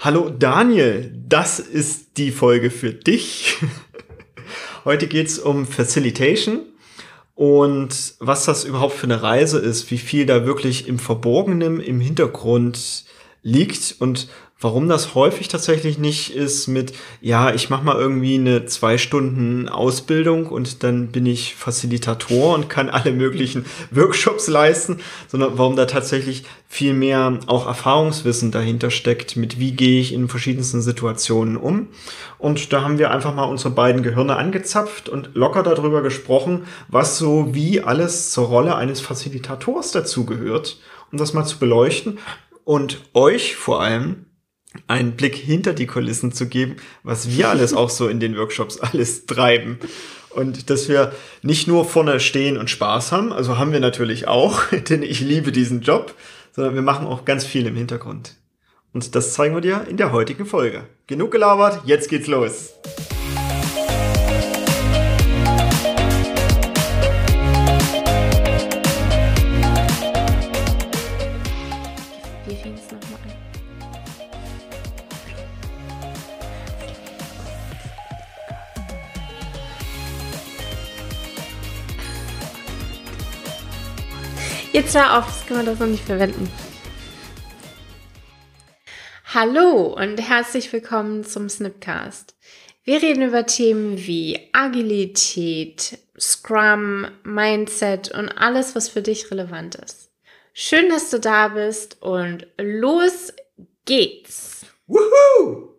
Hallo Daniel, das ist die Folge für dich. Heute geht's um Facilitation und was das überhaupt für eine Reise ist, wie viel da wirklich im Verborgenen, im Hintergrund liegt und Warum das häufig tatsächlich nicht ist mit, ja, ich mache mal irgendwie eine zwei Stunden Ausbildung und dann bin ich Facilitator und kann alle möglichen Workshops leisten, sondern warum da tatsächlich viel mehr auch Erfahrungswissen dahinter steckt, mit wie gehe ich in verschiedensten Situationen um. Und da haben wir einfach mal unsere beiden Gehirne angezapft und locker darüber gesprochen, was so wie alles zur Rolle eines Facilitators dazugehört, um das mal zu beleuchten und euch vor allem einen Blick hinter die Kulissen zu geben, was wir alles auch so in den Workshops alles treiben. Und dass wir nicht nur vorne stehen und Spaß haben, also haben wir natürlich auch, denn ich liebe diesen Job, sondern wir machen auch ganz viel im Hintergrund. Und das zeigen wir dir in der heutigen Folge. Genug gelabert, jetzt geht's los. Hör auf, das können wir doch so nicht verwenden. Hallo und herzlich willkommen zum Snipcast. Wir reden über Themen wie Agilität, Scrum, Mindset und alles, was für dich relevant ist. Schön, dass du da bist und los geht's. Woohoo!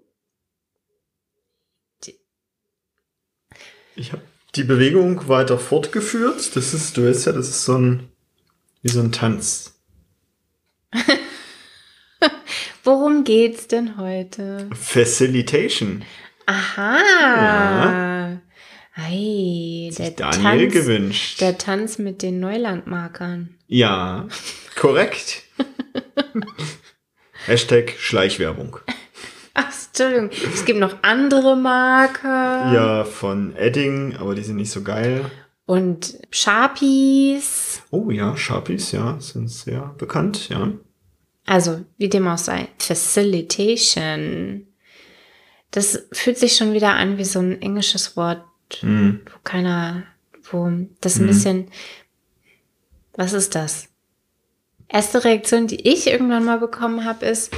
Ich habe die Bewegung weiter fortgeführt. Das ist, du weißt ja, das ist so ein wie so ein Tanz. Worum geht's denn heute? Facilitation. Aha. Ja. Hey, der Daniel Tanz, gewünscht. Der Tanz mit den Neulandmarkern. Ja, korrekt. Hashtag Schleichwerbung. Ach, Entschuldigung. Es gibt noch andere Marker. Ja, von Edding, aber die sind nicht so geil. Und Sharpies. Oh ja, Sharpies, ja, sind sehr bekannt, ja. Also, wie dem auch sei, Facilitation. Das fühlt sich schon wieder an wie so ein englisches Wort, mm. wo keiner, wo das ein mm. bisschen, was ist das? Erste Reaktion, die ich irgendwann mal bekommen habe, ist,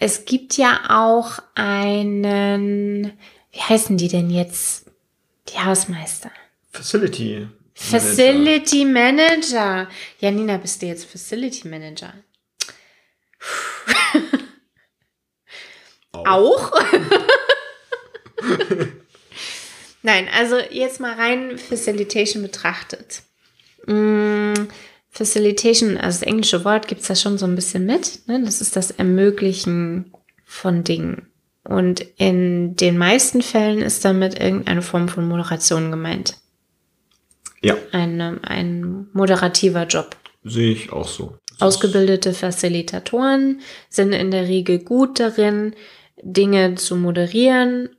es gibt ja auch einen, wie heißen die denn jetzt? Die Hausmeister. Facility. Facility Manager. Ja, Nina, bist du jetzt Facility Manager? Auch? auch? Nein, also jetzt mal rein Facilitation betrachtet. Mm, Facilitation, also das englische Wort gibt es da schon so ein bisschen mit. Ne? Das ist das Ermöglichen von Dingen. Und in den meisten Fällen ist damit irgendeine Form von Moderation gemeint. Ja. Ein, ein moderativer Job. Sehe ich auch so. Das Ausgebildete Facilitatoren sind in der Regel gut darin, Dinge zu moderieren,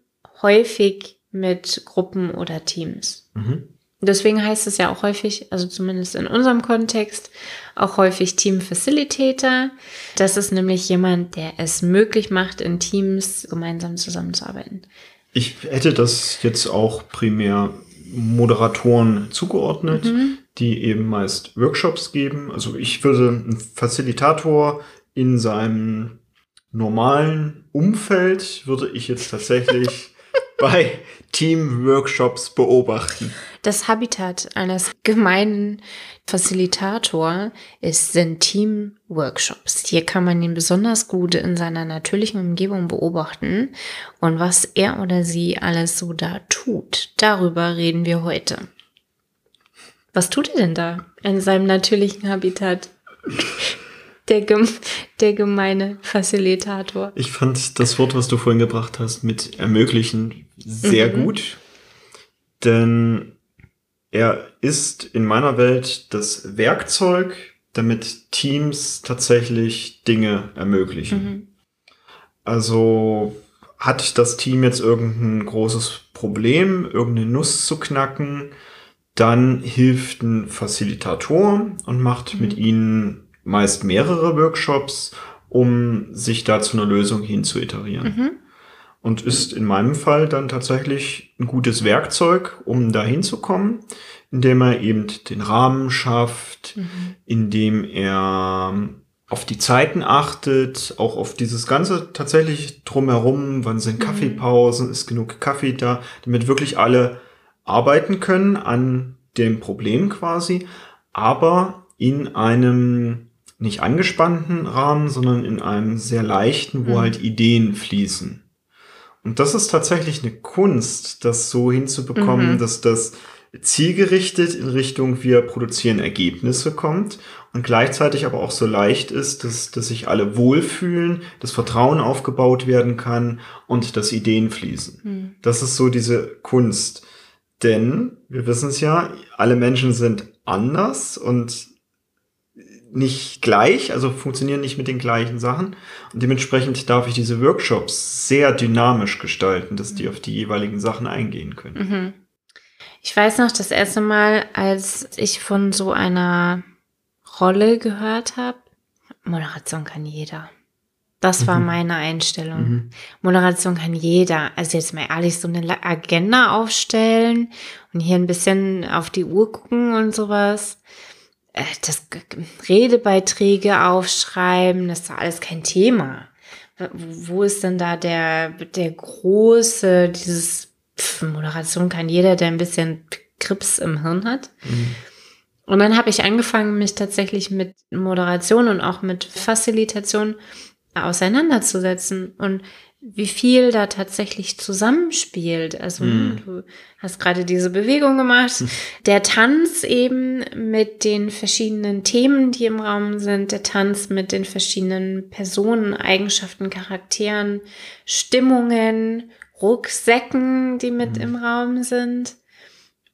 häufig mit Gruppen oder Teams. Mhm. Deswegen heißt es ja auch häufig, also zumindest in unserem Kontext, auch häufig Team Facilitator. Das ist nämlich jemand, der es möglich macht, in Teams gemeinsam zusammenzuarbeiten. Ich hätte das jetzt auch primär Moderatoren zugeordnet, mhm. die eben meist Workshops geben. Also ich würde einen Facilitator in seinem normalen Umfeld würde ich jetzt tatsächlich bei Team-Workshops beobachten. Das Habitat eines gemeinen Facilitator ist, sind Team-Workshops. Hier kann man ihn besonders gut in seiner natürlichen Umgebung beobachten und was er oder sie alles so da tut. Darüber reden wir heute. Was tut er denn da in seinem natürlichen Habitat? Der, gem der gemeine Facilitator. Ich fand das Wort, was du vorhin gebracht hast, mit ermöglichen sehr mhm. gut. Denn er ist in meiner Welt das Werkzeug, damit Teams tatsächlich Dinge ermöglichen. Mhm. Also hat das Team jetzt irgendein großes Problem, irgendeine Nuss zu knacken, dann hilft ein Facilitator und macht mhm. mit ihnen meist mehrere Workshops um sich da zu einer Lösung hin zu iterieren. Mhm. Und ist in meinem Fall dann tatsächlich ein gutes Werkzeug, um da hinzukommen, indem er eben den Rahmen schafft, mhm. indem er auf die Zeiten achtet, auch auf dieses ganze tatsächlich drumherum, wann sind mhm. Kaffeepausen, ist genug Kaffee da, damit wirklich alle arbeiten können an dem Problem quasi, aber in einem nicht angespannten Rahmen, sondern in einem sehr leichten, wo mhm. halt Ideen fließen. Und das ist tatsächlich eine Kunst, das so hinzubekommen, mhm. dass das zielgerichtet in Richtung wir produzieren Ergebnisse kommt und gleichzeitig aber auch so leicht ist, dass, dass sich alle wohlfühlen, dass Vertrauen aufgebaut werden kann und dass Ideen fließen. Mhm. Das ist so diese Kunst. Denn wir wissen es ja, alle Menschen sind anders und nicht gleich, also funktionieren nicht mit den gleichen Sachen. Und dementsprechend darf ich diese Workshops sehr dynamisch gestalten, dass die auf die jeweiligen Sachen eingehen können. Mhm. Ich weiß noch, das erste Mal, als ich von so einer Rolle gehört habe, Moderation kann jeder. Das war mhm. meine Einstellung. Mhm. Moderation kann jeder. Also jetzt mal ehrlich, so eine Agenda aufstellen und hier ein bisschen auf die Uhr gucken und sowas. Äh, das Redebeiträge aufschreiben, das ist doch alles kein Thema. Wo ist denn da der, der große, dieses Pff, Moderation kann jeder, der ein bisschen Krips im Hirn hat. Mhm. Und dann habe ich angefangen, mich tatsächlich mit Moderation und auch mit Facilitation auseinanderzusetzen. Und wie viel da tatsächlich zusammenspielt. Also mm. du hast gerade diese Bewegung gemacht. Mm. Der Tanz eben mit den verschiedenen Themen, die im Raum sind, der Tanz mit den verschiedenen Personen, Eigenschaften, Charakteren, Stimmungen, Rucksäcken, die mit mm. im Raum sind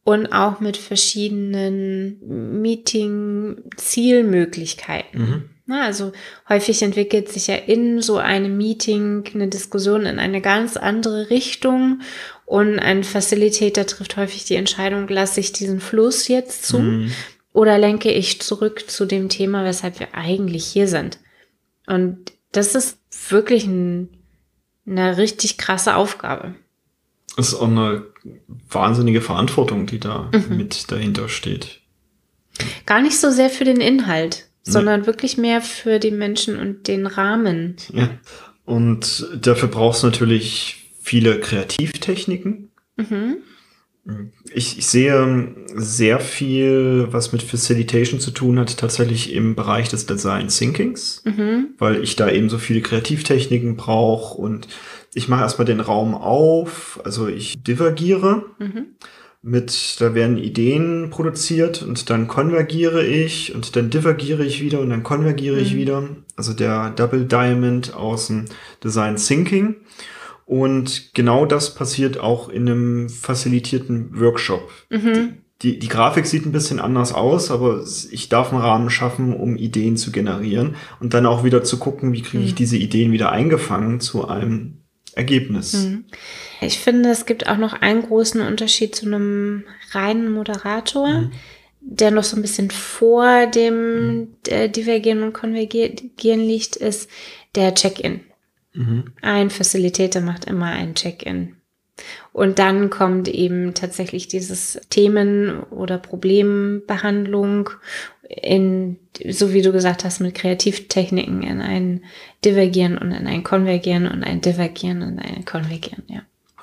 und auch mit verschiedenen Meeting-Zielmöglichkeiten. -hmm. Also häufig entwickelt sich ja in so einem Meeting eine Diskussion in eine ganz andere Richtung und ein Facilitator trifft häufig die Entscheidung, lasse ich diesen Fluss jetzt zu mhm. oder lenke ich zurück zu dem Thema, weshalb wir eigentlich hier sind. Und das ist wirklich ein, eine richtig krasse Aufgabe. Das ist auch eine wahnsinnige Verantwortung, die da mhm. mit dahinter steht. Gar nicht so sehr für den Inhalt, sondern wirklich mehr für die Menschen und den Rahmen. Ja. Und dafür brauchst du natürlich viele Kreativtechniken. Mhm. Ich, ich, sehe sehr viel, was mit Facilitation zu tun hat, tatsächlich im Bereich des Design Thinkings, mhm. weil ich da eben so viele Kreativtechniken brauche und ich mache erstmal den Raum auf, also ich divergiere. Mhm mit, da werden Ideen produziert und dann konvergiere ich und dann divergiere ich wieder und dann konvergiere mhm. ich wieder. Also der Double Diamond aus dem Design Thinking. Und genau das passiert auch in einem facilitierten Workshop. Mhm. Die, die Grafik sieht ein bisschen anders aus, aber ich darf einen Rahmen schaffen, um Ideen zu generieren und dann auch wieder zu gucken, wie kriege ich mhm. diese Ideen wieder eingefangen zu einem Ergebnis. Mhm. Ich finde, es gibt auch noch einen großen Unterschied zu einem reinen Moderator, mhm. der noch so ein bisschen vor dem mhm. äh, Divergieren und Konvergieren liegt, ist der Check-in. Mhm. Ein Facilitator macht immer ein Check-in. Und dann kommt eben tatsächlich dieses Themen- oder Problembehandlung in, so wie du gesagt hast, mit Kreativtechniken in ein Divergieren und in ein Konvergieren und ein Divergieren und ein Konvergieren, ja.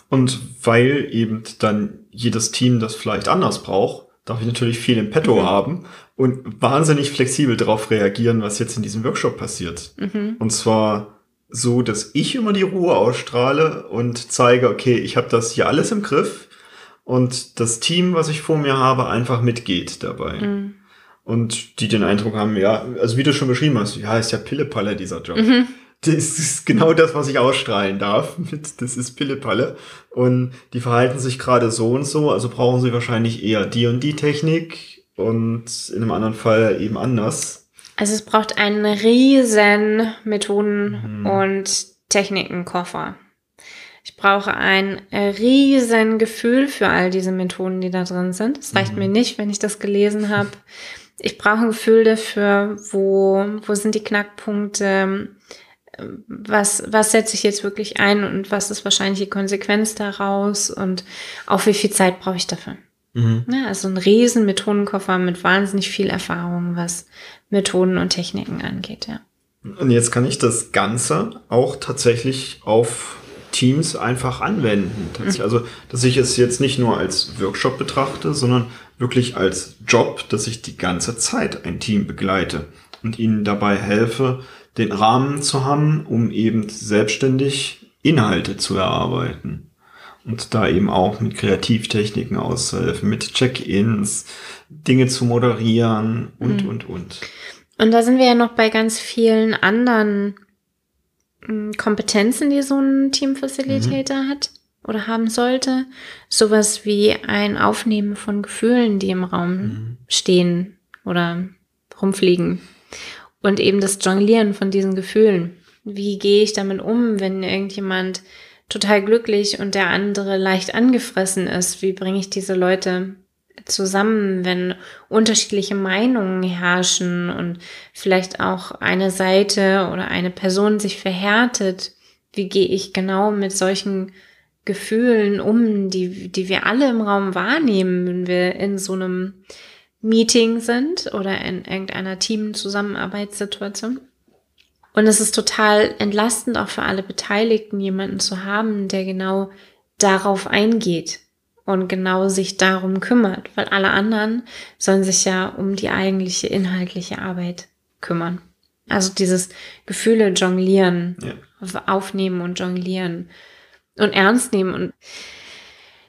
Und weil eben dann jedes Team das vielleicht anders braucht, darf ich natürlich viel im Petto mhm. haben und wahnsinnig flexibel darauf reagieren, was jetzt in diesem Workshop passiert. Mhm. Und zwar so, dass ich immer die Ruhe ausstrahle und zeige, okay, ich habe das hier alles im Griff und das Team, was ich vor mir habe, einfach mitgeht dabei. Mhm. Und die den Eindruck haben, ja, also wie du schon beschrieben hast, ja, ist ja Pillepalle dieser Job. Mhm. Das ist genau das, was ich ausstrahlen darf. Das ist Pillepalle. Und die verhalten sich gerade so und so, also brauchen sie wahrscheinlich eher die und die Technik und in einem anderen Fall eben anders. Also es braucht einen riesen Methoden- mhm. und Technikenkoffer. Ich brauche ein riesen Gefühl für all diese Methoden, die da drin sind. Es reicht mhm. mir nicht, wenn ich das gelesen habe, ich brauche ein Gefühl dafür, wo, wo sind die Knackpunkte, was, was setze ich jetzt wirklich ein und was ist wahrscheinlich die Konsequenz daraus und auch wie viel Zeit brauche ich dafür. Mhm. Ja, also ein riesen Methodenkoffer mit wahnsinnig viel Erfahrung, was Methoden und Techniken angeht, ja. Und jetzt kann ich das Ganze auch tatsächlich auf Teams einfach anwenden. Also, dass ich es jetzt nicht nur als Workshop betrachte, sondern wirklich als Job, dass ich die ganze Zeit ein Team begleite und ihnen dabei helfe, den Rahmen zu haben, um eben selbstständig Inhalte zu erarbeiten. Und da eben auch mit Kreativtechniken auszuhelfen, mit Check-ins, Dinge zu moderieren und, mhm. und, und. Und da sind wir ja noch bei ganz vielen anderen Kompetenzen, die so ein Teamfacilitator mhm. hat oder haben sollte. Sowas wie ein Aufnehmen von Gefühlen, die im Raum mhm. stehen oder rumfliegen. Und eben das Jonglieren von diesen Gefühlen. Wie gehe ich damit um, wenn irgendjemand total glücklich und der andere leicht angefressen ist? Wie bringe ich diese Leute zusammen, wenn unterschiedliche Meinungen herrschen und vielleicht auch eine Seite oder eine Person sich verhärtet? Wie gehe ich genau mit solchen Gefühlen um, die, die wir alle im Raum wahrnehmen, wenn wir in so einem Meeting sind oder in irgendeiner Teamzusammenarbeitssituation. Und es ist total entlastend auch für alle Beteiligten, jemanden zu haben, der genau darauf eingeht und genau sich darum kümmert, weil alle anderen sollen sich ja um die eigentliche inhaltliche Arbeit kümmern. Also dieses Gefühle jonglieren, ja. aufnehmen und jonglieren und ernst nehmen und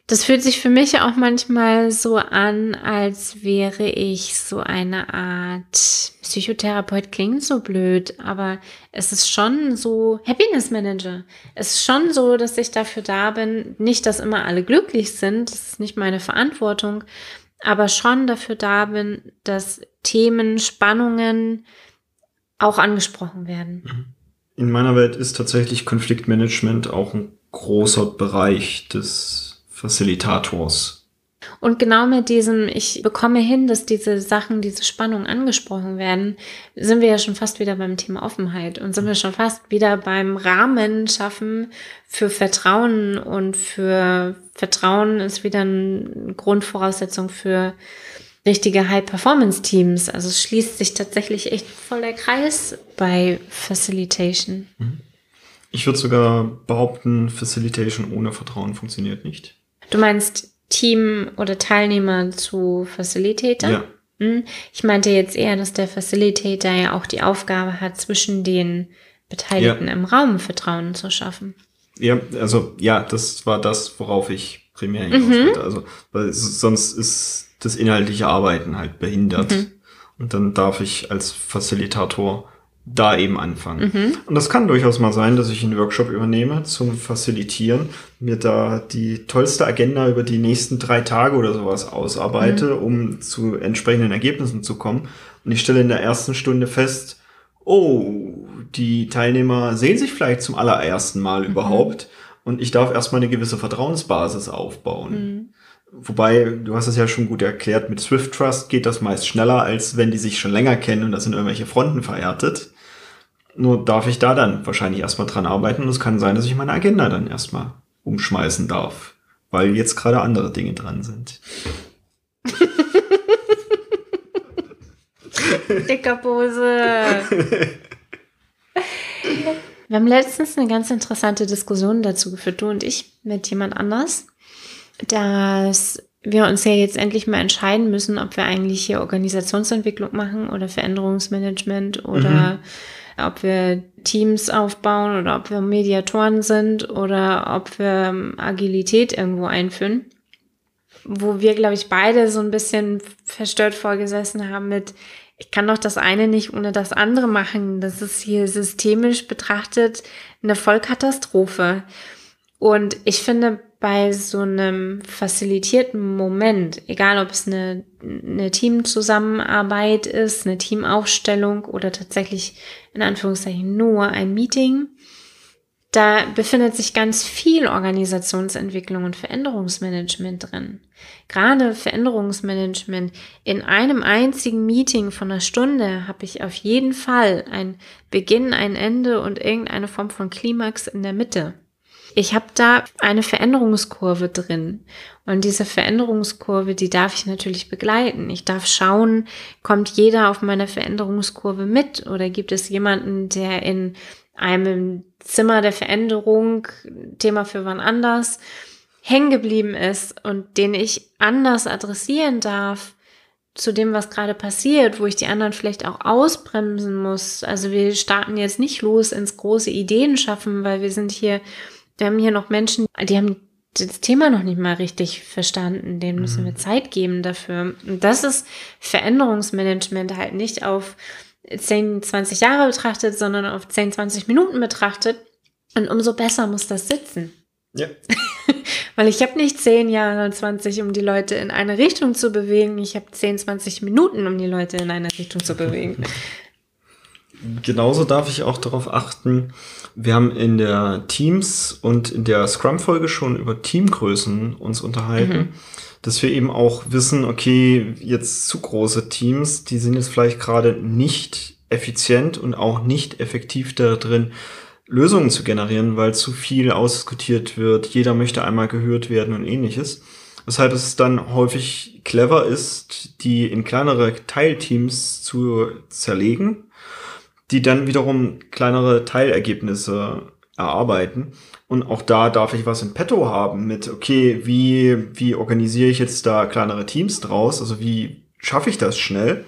das fühlt sich für mich auch manchmal so an, als wäre ich so eine Art Psychotherapeut. Klingt so blöd, aber es ist schon so Happiness Manager. Es ist schon so, dass ich dafür da bin. Nicht, dass immer alle glücklich sind. Das ist nicht meine Verantwortung. Aber schon dafür da bin, dass Themen, Spannungen auch angesprochen werden. Mhm. In meiner Welt ist tatsächlich Konfliktmanagement auch ein großer Bereich des Facilitators. Und genau mit diesem, ich bekomme hin, dass diese Sachen, diese Spannungen angesprochen werden, sind wir ja schon fast wieder beim Thema Offenheit und sind wir schon fast wieder beim Rahmen schaffen für Vertrauen und für Vertrauen ist wieder eine Grundvoraussetzung für richtige High-Performance-Teams. Also es schließt sich tatsächlich echt voll der Kreis bei Facilitation. Mhm. Ich würde sogar behaupten, Facilitation ohne Vertrauen funktioniert nicht. Du meinst Team oder Teilnehmer zu Facilitator? Ja. Hm? Ich meinte jetzt eher, dass der Facilitator ja auch die Aufgabe hat, zwischen den Beteiligten ja. im Raum Vertrauen zu schaffen. Ja, also ja, das war das, worauf ich primär hinaus mhm. wollte. Also, weil sonst ist das inhaltliche Arbeiten halt behindert. Mhm. Und dann darf ich als Facilitator da eben anfangen. Mhm. Und das kann durchaus mal sein, dass ich einen Workshop übernehme zum Facilitieren, mir da die tollste Agenda über die nächsten drei Tage oder sowas ausarbeite, mhm. um zu entsprechenden Ergebnissen zu kommen. Und ich stelle in der ersten Stunde fest, oh, die Teilnehmer sehen sich vielleicht zum allerersten Mal mhm. überhaupt und ich darf erstmal eine gewisse Vertrauensbasis aufbauen. Mhm. Wobei, du hast es ja schon gut erklärt, mit Swift Trust geht das meist schneller, als wenn die sich schon länger kennen und das sind irgendwelche Fronten verhärtet. Nur darf ich da dann wahrscheinlich erstmal dran arbeiten und es kann sein, dass ich meine Agenda dann erstmal umschmeißen darf, weil jetzt gerade andere Dinge dran sind. Dickerpose. Wir haben letztens eine ganz interessante Diskussion dazu geführt, du und ich, mit jemand anders dass wir uns ja jetzt endlich mal entscheiden müssen, ob wir eigentlich hier Organisationsentwicklung machen oder Veränderungsmanagement oder mhm. Ob wir Teams aufbauen oder ob wir Mediatoren sind oder ob wir ähm, Agilität irgendwo einführen. Wo wir, glaube ich, beide so ein bisschen verstört vorgesessen haben mit, ich kann doch das eine nicht ohne das andere machen. Das ist hier systemisch betrachtet eine Vollkatastrophe. Und ich finde, bei so einem facilitierten Moment, egal ob es eine, eine Teamzusammenarbeit ist, eine Teamaufstellung oder tatsächlich in Anführungszeichen nur ein Meeting, Da befindet sich ganz viel Organisationsentwicklung und Veränderungsmanagement drin. Gerade Veränderungsmanagement. In einem einzigen Meeting von einer Stunde habe ich auf jeden Fall ein Beginn, ein Ende und irgendeine Form von Klimax in der Mitte. Ich habe da eine Veränderungskurve drin. Und diese Veränderungskurve, die darf ich natürlich begleiten. Ich darf schauen, kommt jeder auf meiner Veränderungskurve mit oder gibt es jemanden, der in einem Zimmer der Veränderung, Thema für wann anders, hängen geblieben ist und den ich anders adressieren darf zu dem, was gerade passiert, wo ich die anderen vielleicht auch ausbremsen muss. Also wir starten jetzt nicht los ins große Ideen schaffen, weil wir sind hier, wir haben hier noch Menschen, die haben das Thema noch nicht mal richtig verstanden. Denen müssen wir mhm. Zeit geben dafür. Und das ist Veränderungsmanagement halt nicht auf 10, 20 Jahre betrachtet, sondern auf 10, 20 Minuten betrachtet. Und umso besser muss das sitzen. Ja. Weil ich habe nicht 10 Jahre, 20, um die Leute in eine Richtung zu bewegen. Ich habe 10, 20 Minuten, um die Leute in eine Richtung zu bewegen. Genauso darf ich auch darauf achten, wir haben in der Teams und in der Scrum-Folge schon über Teamgrößen uns unterhalten. Mhm dass wir eben auch wissen, okay, jetzt zu große Teams, die sind jetzt vielleicht gerade nicht effizient und auch nicht effektiv da drin, Lösungen zu generieren, weil zu viel ausdiskutiert wird, jeder möchte einmal gehört werden und ähnliches. Weshalb es dann häufig clever ist, die in kleinere Teilteams zu zerlegen, die dann wiederum kleinere Teilergebnisse erarbeiten und auch da darf ich was im Petto haben mit, okay, wie, wie organisiere ich jetzt da kleinere Teams draus? Also wie schaffe ich das schnell?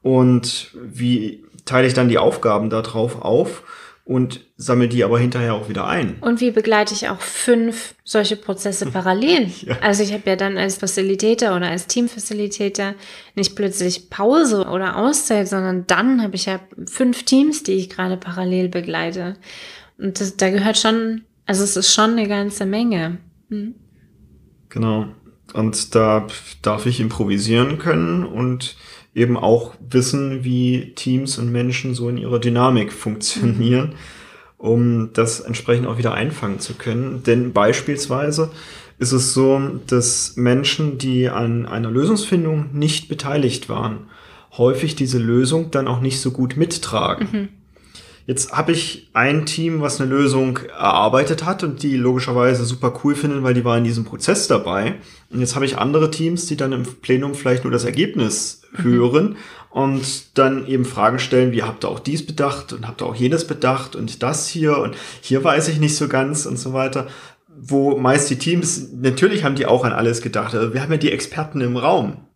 Und wie teile ich dann die Aufgaben da drauf auf? Und sammle die aber hinterher auch wieder ein. Und wie begleite ich auch fünf solche Prozesse parallel? ja. Also ich habe ja dann als Facilitator oder als Teamfacilitator nicht plötzlich Pause oder Auszeit, sondern dann habe ich ja fünf Teams, die ich gerade parallel begleite. Und das, da gehört schon also es ist schon eine ganze Menge. Hm. Genau. Und da darf ich improvisieren können und eben auch wissen, wie Teams und Menschen so in ihrer Dynamik funktionieren, um das entsprechend auch wieder einfangen zu können. Denn beispielsweise ist es so, dass Menschen, die an einer Lösungsfindung nicht beteiligt waren, häufig diese Lösung dann auch nicht so gut mittragen. Mhm. Jetzt habe ich ein Team, was eine Lösung erarbeitet hat und die logischerweise super cool finden, weil die war in diesem Prozess dabei. Und jetzt habe ich andere Teams, die dann im Plenum vielleicht nur das Ergebnis mhm. hören und dann eben Fragen stellen, wie habt ihr auch dies bedacht und habt ihr auch jenes bedacht und das hier und hier weiß ich nicht so ganz und so weiter. Wo meist die Teams, natürlich haben die auch an alles gedacht. Also wir haben ja die Experten im Raum.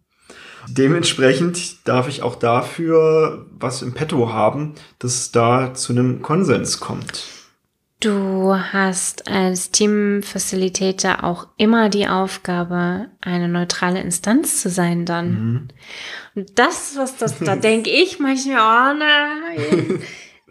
Dementsprechend darf ich auch dafür was im Petto haben, dass es da zu einem Konsens kommt. Du hast als Team-Facilitator auch immer die Aufgabe, eine neutrale Instanz zu sein dann. Mhm. Und das, was das, da denke ich manchmal, oh nein,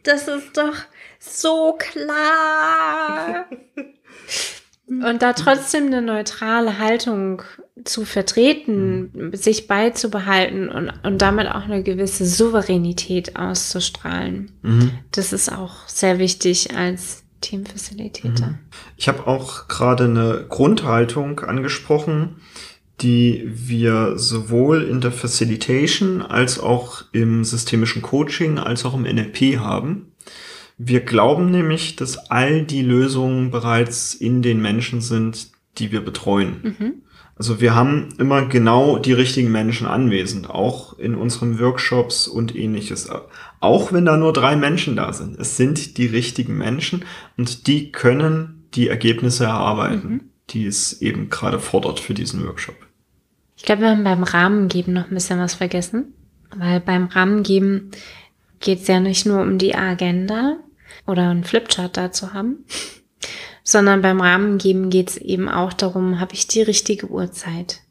das ist doch so klar. Und da trotzdem eine neutrale Haltung zu vertreten, mhm. sich beizubehalten und, und damit auch eine gewisse Souveränität auszustrahlen. Mhm. Das ist auch sehr wichtig als Teamfacilitator. Mhm. Ich habe auch gerade eine Grundhaltung angesprochen, die wir sowohl in der Facilitation als auch im systemischen Coaching als auch im NLP haben. Wir glauben nämlich, dass all die Lösungen bereits in den Menschen sind, die wir betreuen. Mhm. Also wir haben immer genau die richtigen Menschen anwesend, auch in unseren Workshops und ähnliches. Auch wenn da nur drei Menschen da sind. Es sind die richtigen Menschen und die können die Ergebnisse erarbeiten, mhm. die es eben gerade fordert für diesen Workshop. Ich glaube, wir haben beim Rahmengeben noch ein bisschen was vergessen, weil beim Rahmengeben geht es ja nicht nur um die Agenda, oder einen Flipchart dazu haben, sondern beim Rahmengeben geht es eben auch darum, habe ich die richtige Uhrzeit?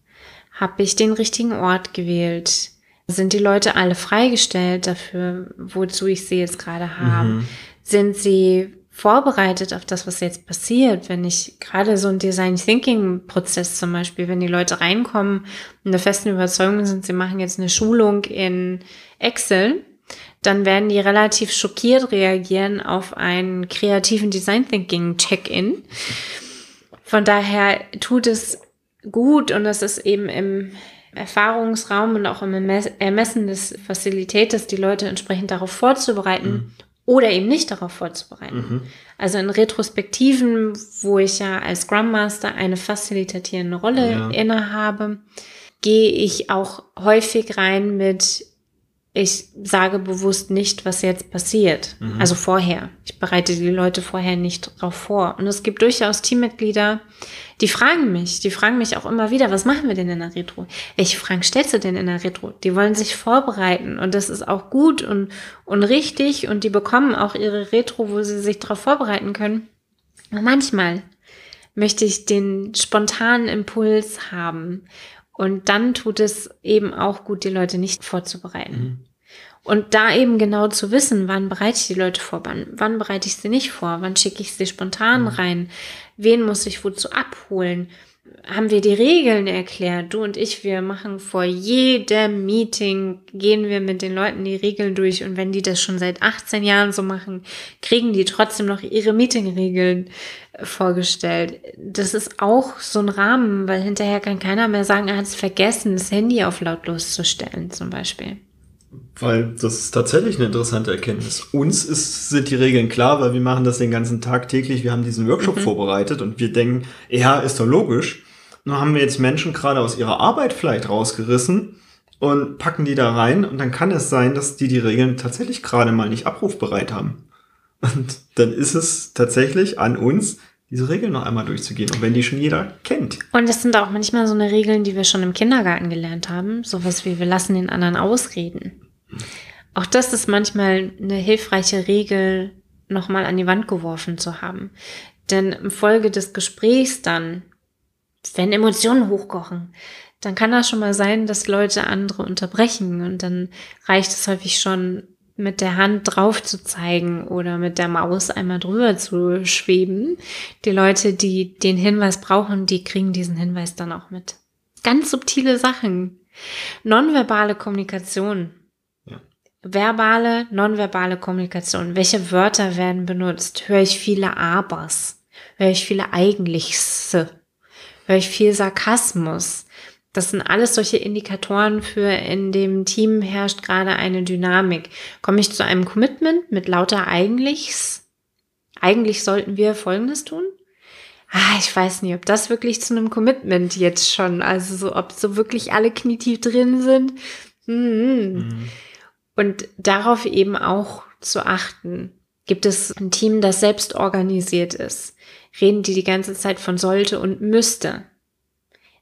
Habe ich den richtigen Ort gewählt? Sind die Leute alle freigestellt dafür, wozu ich sie jetzt gerade habe? Mhm. Sind sie vorbereitet auf das, was jetzt passiert, wenn ich gerade so ein Design Thinking Prozess zum Beispiel, wenn die Leute reinkommen und der festen Überzeugung sind, sie machen jetzt eine Schulung in Excel, dann werden die relativ schockiert reagieren auf einen kreativen Design Thinking Check-in. Von daher tut es gut und es ist eben im Erfahrungsraum und auch im Ermessen des Facilitators die Leute entsprechend darauf vorzubereiten mhm. oder eben nicht darauf vorzubereiten. Mhm. Also in Retrospektiven, wo ich ja als Scrum Master eine facilitatierende Rolle ja. innehabe, gehe ich auch häufig rein mit ich sage bewusst nicht, was jetzt passiert. Mhm. Also vorher. Ich bereite die Leute vorher nicht darauf vor. Und es gibt durchaus Teammitglieder, die fragen mich, die fragen mich auch immer wieder, was machen wir denn in der Retro? Welche Fragen stellst du denn in der Retro? Die wollen sich vorbereiten und das ist auch gut und, und richtig und die bekommen auch ihre Retro, wo sie sich darauf vorbereiten können. Und manchmal möchte ich den spontanen Impuls haben und dann tut es eben auch gut, die Leute nicht vorzubereiten. Und da eben genau zu wissen, wann bereite ich die Leute vor, wann, wann bereite ich sie nicht vor, wann schicke ich sie spontan mhm. rein, wen muss ich wozu abholen. Haben wir die Regeln erklärt? Du und ich, wir machen vor jedem Meeting, gehen wir mit den Leuten die Regeln durch. Und wenn die das schon seit 18 Jahren so machen, kriegen die trotzdem noch ihre Meetingregeln äh, vorgestellt. Das ist auch so ein Rahmen, weil hinterher kann keiner mehr sagen, er hat es vergessen, das Handy auf lautlos zu stellen, zum Beispiel. Weil das ist tatsächlich eine interessante Erkenntnis. Uns ist, sind die Regeln klar, weil wir machen das den ganzen Tag täglich. Wir haben diesen Workshop mhm. vorbereitet und wir denken, ja, ist doch logisch. Nur haben wir jetzt Menschen gerade aus ihrer Arbeit vielleicht rausgerissen und packen die da rein und dann kann es sein, dass die die Regeln tatsächlich gerade mal nicht abrufbereit haben. Und dann ist es tatsächlich an uns, diese Regeln noch einmal durchzugehen. Und wenn die schon jeder kennt. Und das sind auch manchmal so eine Regeln, die wir schon im Kindergarten gelernt haben. Sowas wie wir lassen den anderen ausreden. Auch das ist manchmal eine hilfreiche Regel, nochmal an die Wand geworfen zu haben. Denn im Folge des Gesprächs dann, wenn Emotionen hochkochen, dann kann das schon mal sein, dass Leute andere unterbrechen. Und dann reicht es häufig schon, mit der Hand drauf zu zeigen oder mit der Maus einmal drüber zu schweben. Die Leute, die den Hinweis brauchen, die kriegen diesen Hinweis dann auch mit. Ganz subtile Sachen. Nonverbale Kommunikation. Ja. Verbale, nonverbale Kommunikation. Welche Wörter werden benutzt? Höre ich viele Abers? Höre ich viele Eigentlichse? Höre ich viel Sarkasmus? Das sind alles solche Indikatoren für in dem Team herrscht gerade eine Dynamik. Komme ich zu einem Commitment mit lauter Eigentlichs? Eigentlich sollten wir Folgendes tun? Ah, ich weiß nicht, ob das wirklich zu einem Commitment jetzt schon, also so, ob so wirklich alle knietief drin sind. Mhm. Mhm. Und darauf eben auch zu achten. Gibt es ein Team, das selbst organisiert ist? Reden die die ganze Zeit von sollte und müsste?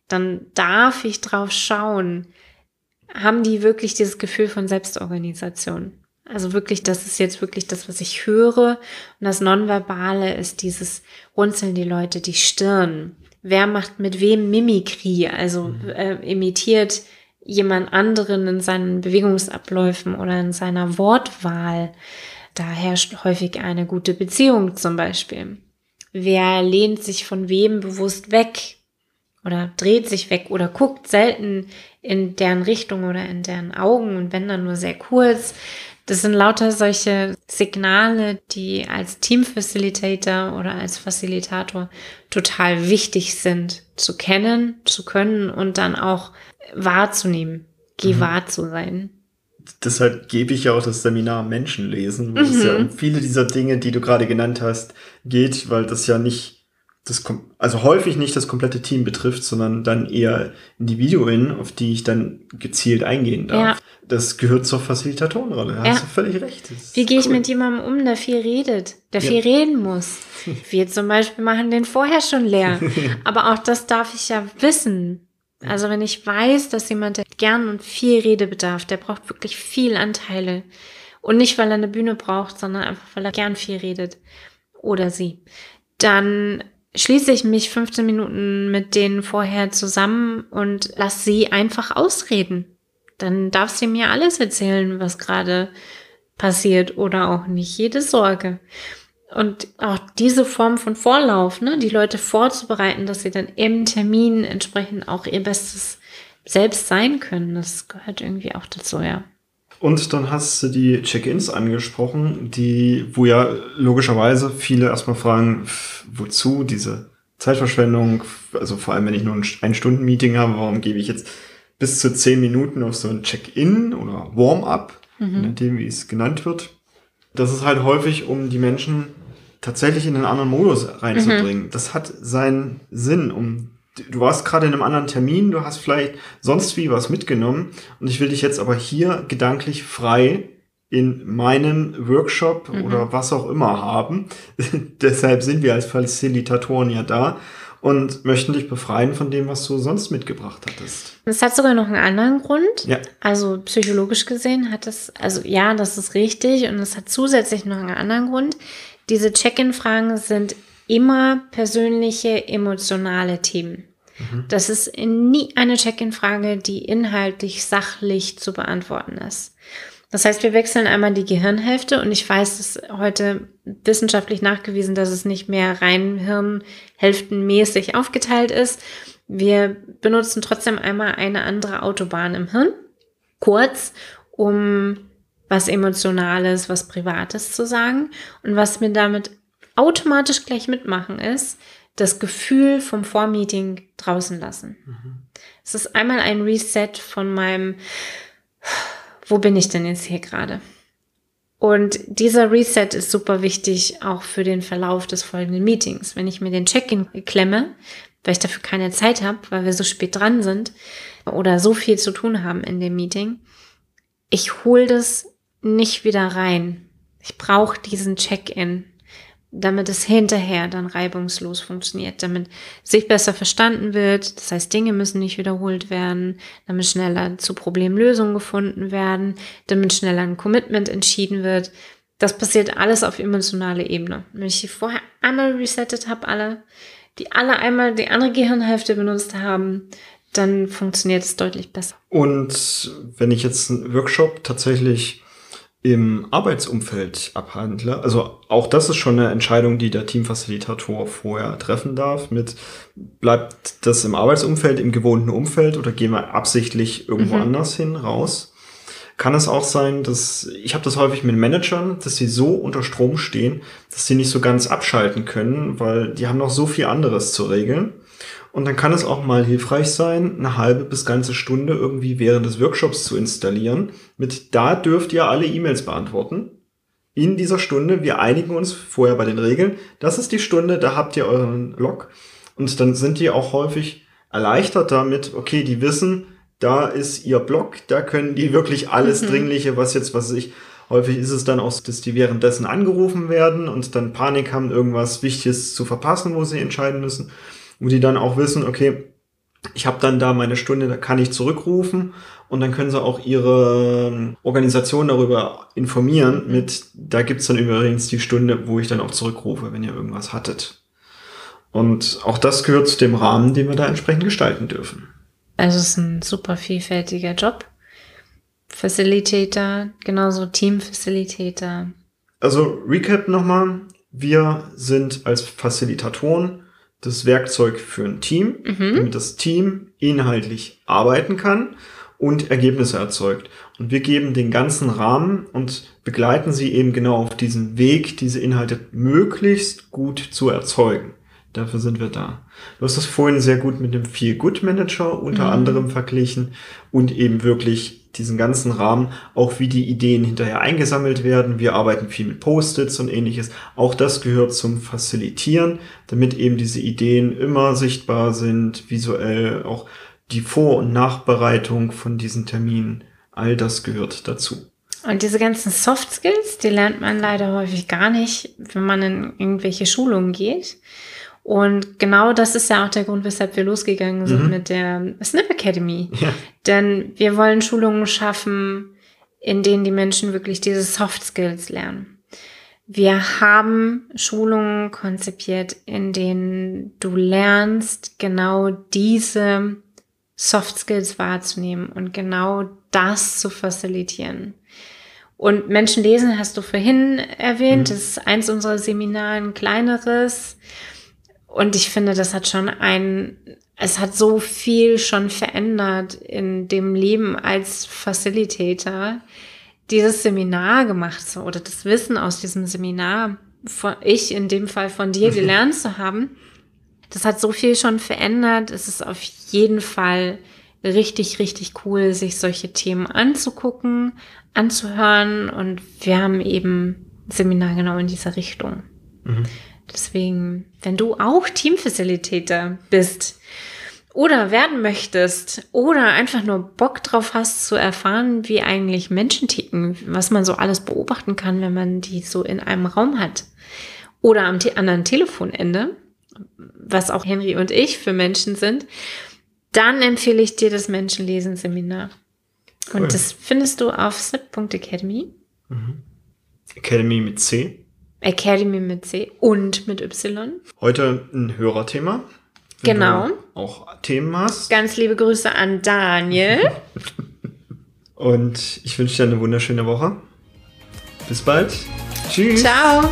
Dann darf ich drauf schauen, haben die wirklich dieses Gefühl von Selbstorganisation? Also wirklich, das ist jetzt wirklich das, was ich höre. Und das Nonverbale ist dieses Runzeln die Leute die Stirn. Wer macht mit wem Mimikrie? Also mhm. äh, imitiert jemand anderen in seinen Bewegungsabläufen oder in seiner Wortwahl. Da herrscht häufig eine gute Beziehung zum Beispiel. Wer lehnt sich von wem bewusst weg? Oder dreht sich weg oder guckt selten in deren Richtung oder in deren Augen und wenn dann nur sehr kurz. Das sind lauter solche Signale, die als Team-Facilitator oder als Facilitator total wichtig sind zu kennen, zu können und dann auch wahrzunehmen, gewahr mhm. zu sein. Deshalb gebe ich ja auch das Seminar Menschenlesen, wo mhm. es ja mhm. um viele dieser Dinge, die du gerade genannt hast, geht, weil das ja nicht das also häufig nicht das komplette Team betrifft, sondern dann eher Individuen, auf die ich dann gezielt eingehen darf. Ja. Das gehört zur Facilitatorenrolle. Da ja. hast du völlig recht. Wie gehe cool. ich mit jemandem um, der viel redet, der ja. viel reden muss? Wir zum Beispiel machen den vorher schon leer. Aber auch das darf ich ja wissen. Also wenn ich weiß, dass jemand, der gern und viel Redebedarf, der braucht wirklich viel Anteile. Und nicht, weil er eine Bühne braucht, sondern einfach, weil er gern viel redet. Oder sie. Dann schließe ich mich 15 Minuten mit denen vorher zusammen und lass sie einfach ausreden. Dann darf sie mir alles erzählen, was gerade passiert oder auch nicht. Jede Sorge. Und auch diese Form von Vorlauf, ne, die Leute vorzubereiten, dass sie dann im Termin entsprechend auch ihr bestes Selbst sein können, das gehört irgendwie auch dazu, ja. Und dann hast du die Check-ins angesprochen, die, wo ja logischerweise viele erstmal fragen, wozu diese Zeitverschwendung, also vor allem wenn ich nur ein Stunden-Meeting habe, warum gebe ich jetzt bis zu zehn Minuten auf so ein Check-in oder Warm-up, mhm. nachdem wie es genannt wird. Das ist halt häufig, um die Menschen tatsächlich in einen anderen Modus reinzubringen. Mhm. Das hat seinen Sinn, um du warst gerade in einem anderen Termin, du hast vielleicht sonst wie was mitgenommen und ich will dich jetzt aber hier gedanklich frei in meinem Workshop mhm. oder was auch immer haben. Deshalb sind wir als Facilitatoren ja da und möchten dich befreien von dem, was du sonst mitgebracht hattest. Das hat sogar noch einen anderen Grund. Ja. Also psychologisch gesehen hat es, also ja, das ist richtig und es hat zusätzlich noch einen anderen Grund. Diese Check-in-Fragen sind immer persönliche, emotionale Themen. Mhm. Das ist nie eine Check-in-Frage, die inhaltlich sachlich zu beantworten ist. Das heißt, wir wechseln einmal die Gehirnhälfte und ich weiß, es ist heute wissenschaftlich nachgewiesen, dass es nicht mehr rein hirnhälftenmäßig aufgeteilt ist. Wir benutzen trotzdem einmal eine andere Autobahn im Hirn, kurz, um was Emotionales, was Privates zu sagen. Und was wir damit automatisch gleich mitmachen ist, das Gefühl vom Vormeeting draußen lassen. Mhm. Es ist einmal ein Reset von meinem wo bin ich denn jetzt hier gerade? Und dieser Reset ist super wichtig auch für den Verlauf des folgenden Meetings. Wenn ich mir den Check-in klemme, weil ich dafür keine Zeit habe, weil wir so spät dran sind oder so viel zu tun haben in dem Meeting, ich hole das nicht wieder rein. Ich brauche diesen Check-in damit es hinterher dann reibungslos funktioniert, damit sich besser verstanden wird. Das heißt, Dinge müssen nicht wiederholt werden, damit schneller zu Problemlösungen gefunden werden, damit schneller ein Commitment entschieden wird. Das passiert alles auf emotionaler Ebene. Wenn ich die vorher einmal resettet habe, alle, die alle einmal die andere Gehirnhälfte benutzt haben, dann funktioniert es deutlich besser. Und wenn ich jetzt einen Workshop tatsächlich im Arbeitsumfeld abhandle, also auch das ist schon eine Entscheidung, die der Teamfacilitator vorher treffen darf, mit bleibt das im Arbeitsumfeld, im gewohnten Umfeld oder gehen wir absichtlich irgendwo mhm. anders hin, raus. Kann es auch sein, dass, ich habe das häufig mit Managern, dass sie so unter Strom stehen, dass sie nicht so ganz abschalten können, weil die haben noch so viel anderes zu regeln. Und dann kann es auch mal hilfreich sein, eine halbe bis ganze Stunde irgendwie während des Workshops zu installieren. Mit da dürft ihr alle E-Mails beantworten. In dieser Stunde, wir einigen uns vorher bei den Regeln. Das ist die Stunde, da habt ihr euren Log. Und dann sind die auch häufig erleichtert damit, okay, die wissen, da ist ihr Blog, da können die wirklich alles mhm. Dringliche, was jetzt, was ich, häufig ist es dann auch, dass die währenddessen angerufen werden und dann Panik haben, irgendwas Wichtiges zu verpassen, wo sie entscheiden müssen wo die dann auch wissen, okay, ich habe dann da meine Stunde, da kann ich zurückrufen und dann können sie auch ihre ähm, Organisation darüber informieren mit, da gibt's dann übrigens die Stunde, wo ich dann auch zurückrufe, wenn ihr irgendwas hattet. Und auch das gehört zu dem Rahmen, den wir da entsprechend gestalten dürfen. Also es ist ein super vielfältiger Job. Facilitator, genauso Team-Facilitator. Also Recap nochmal. Wir sind als Facilitatoren das Werkzeug für ein Team, mhm. damit das Team inhaltlich arbeiten kann und Ergebnisse erzeugt. Und wir geben den ganzen Rahmen und begleiten sie eben genau auf diesen Weg, diese Inhalte möglichst gut zu erzeugen. Dafür sind wir da. Du hast das vorhin sehr gut mit dem Feel Good Manager unter mhm. anderem verglichen und eben wirklich diesen ganzen Rahmen, auch wie die Ideen hinterher eingesammelt werden. Wir arbeiten viel mit Post-its und ähnliches. Auch das gehört zum Facilitieren, damit eben diese Ideen immer sichtbar sind, visuell, auch die Vor- und Nachbereitung von diesen Terminen. All das gehört dazu. Und diese ganzen Soft Skills, die lernt man leider häufig gar nicht, wenn man in irgendwelche Schulungen geht. Und genau das ist ja auch der Grund, weshalb wir losgegangen sind mhm. mit der Snip Academy. Ja. Denn wir wollen Schulungen schaffen, in denen die Menschen wirklich diese Soft Skills lernen. Wir haben Schulungen konzipiert, in denen du lernst, genau diese Soft Skills wahrzunehmen und genau das zu facilitieren. Und Menschen lesen hast du vorhin erwähnt, mhm. das ist eins unserer Seminare, ein kleineres. Und ich finde, das hat schon ein, es hat so viel schon verändert in dem Leben als Facilitator, dieses Seminar gemacht so, oder das Wissen aus diesem Seminar, von, ich in dem Fall von dir gelernt zu haben, das hat so viel schon verändert. Es ist auf jeden Fall richtig, richtig cool, sich solche Themen anzugucken, anzuhören. Und wir haben eben Seminar genau in dieser Richtung. Mhm. Deswegen, wenn du auch Teamfacilitator bist oder werden möchtest oder einfach nur Bock drauf hast zu erfahren, wie eigentlich Menschen ticken, was man so alles beobachten kann, wenn man die so in einem Raum hat oder am anderen Telefonende, was auch Henry und ich für Menschen sind, dann empfehle ich dir das Menschenlesen-Seminar. Und cool. das findest du auf slip.academy. Mhm. Academy mit C. Academy mit C und mit Y. Heute ein Hörerthema. Genau. auch Themen hast. Ganz liebe Grüße an Daniel. und ich wünsche dir eine wunderschöne Woche. Bis bald. Tschüss. Ciao.